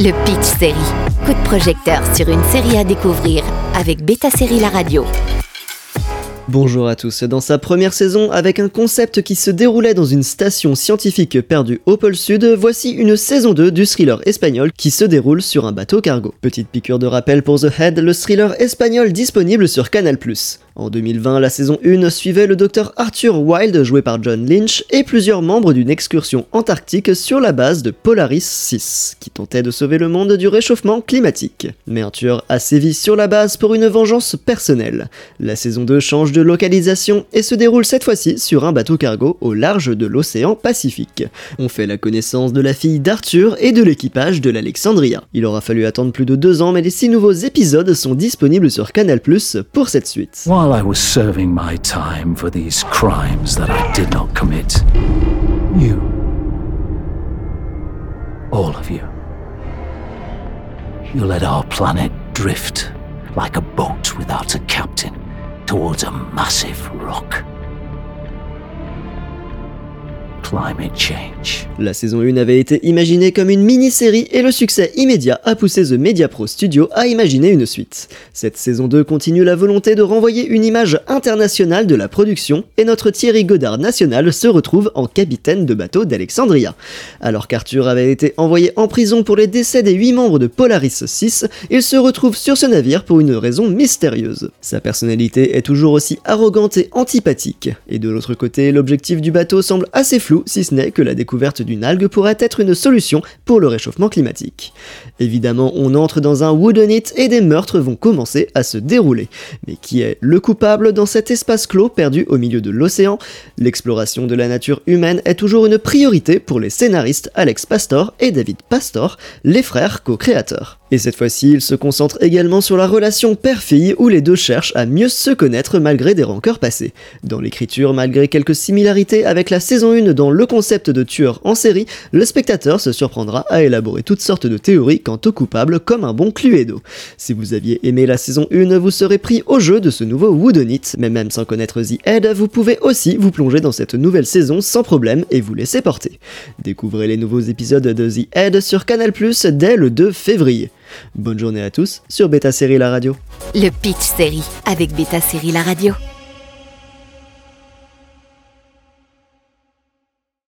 Le Pitch Série. Coup de projecteur sur une série à découvrir avec Beta Série La Radio. Bonjour à tous. Dans sa première saison, avec un concept qui se déroulait dans une station scientifique perdue au pôle sud, voici une saison 2 du thriller espagnol qui se déroule sur un bateau cargo. Petite piqûre de rappel pour The Head, le thriller espagnol disponible sur Canal+. En 2020, la saison 1 suivait le docteur Arthur Wilde, joué par John Lynch, et plusieurs membres d'une excursion antarctique sur la base de Polaris 6, qui tentait de sauver le monde du réchauffement climatique. Mais Arthur a sévi sur la base pour une vengeance personnelle. La saison 2 change de localisation et se déroule cette fois-ci sur un bateau cargo au large de l'océan Pacifique. On fait la connaissance de la fille d'Arthur et de l'équipage de l'Alexandria. Il aura fallu attendre plus de deux ans, mais les six nouveaux épisodes sont disponibles sur Canal+, pour cette suite. While I was serving my time for these crimes that I did not commit, you, all of you, you let our planet drift like a boat without a captain towards a massive rock. La saison 1 avait été imaginée comme une mini-série et le succès immédiat a poussé The Media Pro Studio à imaginer une suite. Cette saison 2 continue la volonté de renvoyer une image internationale de la production et notre Thierry Godard national se retrouve en capitaine de bateau d'Alexandria. Alors qu'Arthur avait été envoyé en prison pour les décès des 8 membres de Polaris 6, il se retrouve sur ce navire pour une raison mystérieuse. Sa personnalité est toujours aussi arrogante et antipathique, et de l'autre côté, l'objectif du bateau semble assez flou si ce n'est que la découverte d'une algue pourrait être une solution pour le réchauffement climatique. Évidemment, on entre dans un wooden-it et des meurtres vont commencer à se dérouler. Mais qui est le coupable dans cet espace clos perdu au milieu de l'océan? L'exploration de la nature humaine est toujours une priorité pour les scénaristes Alex Pastor et David Pastor, les frères co-créateurs. Et cette fois-ci, ils se concentrent également sur la relation père-fille où les deux cherchent à mieux se connaître malgré des rancœurs passées. Dans l'écriture, malgré quelques similarités avec la saison 1 dans le concept de tueur en série, le spectateur se surprendra à élaborer toutes sortes de théories quant au coupable comme un bon Cluedo. Si vous aviez aimé la saison 1, vous serez pris au jeu de ce nouveau Woodenit, mais même sans connaître The Head, vous pouvez aussi vous plonger dans cette nouvelle saison sans problème et vous laisser porter. Découvrez les nouveaux épisodes de The Head sur Canal+, dès le 2 février. Bonne journée à tous sur Beta Série La Radio. Le Pitch Série avec Beta Série La Radio.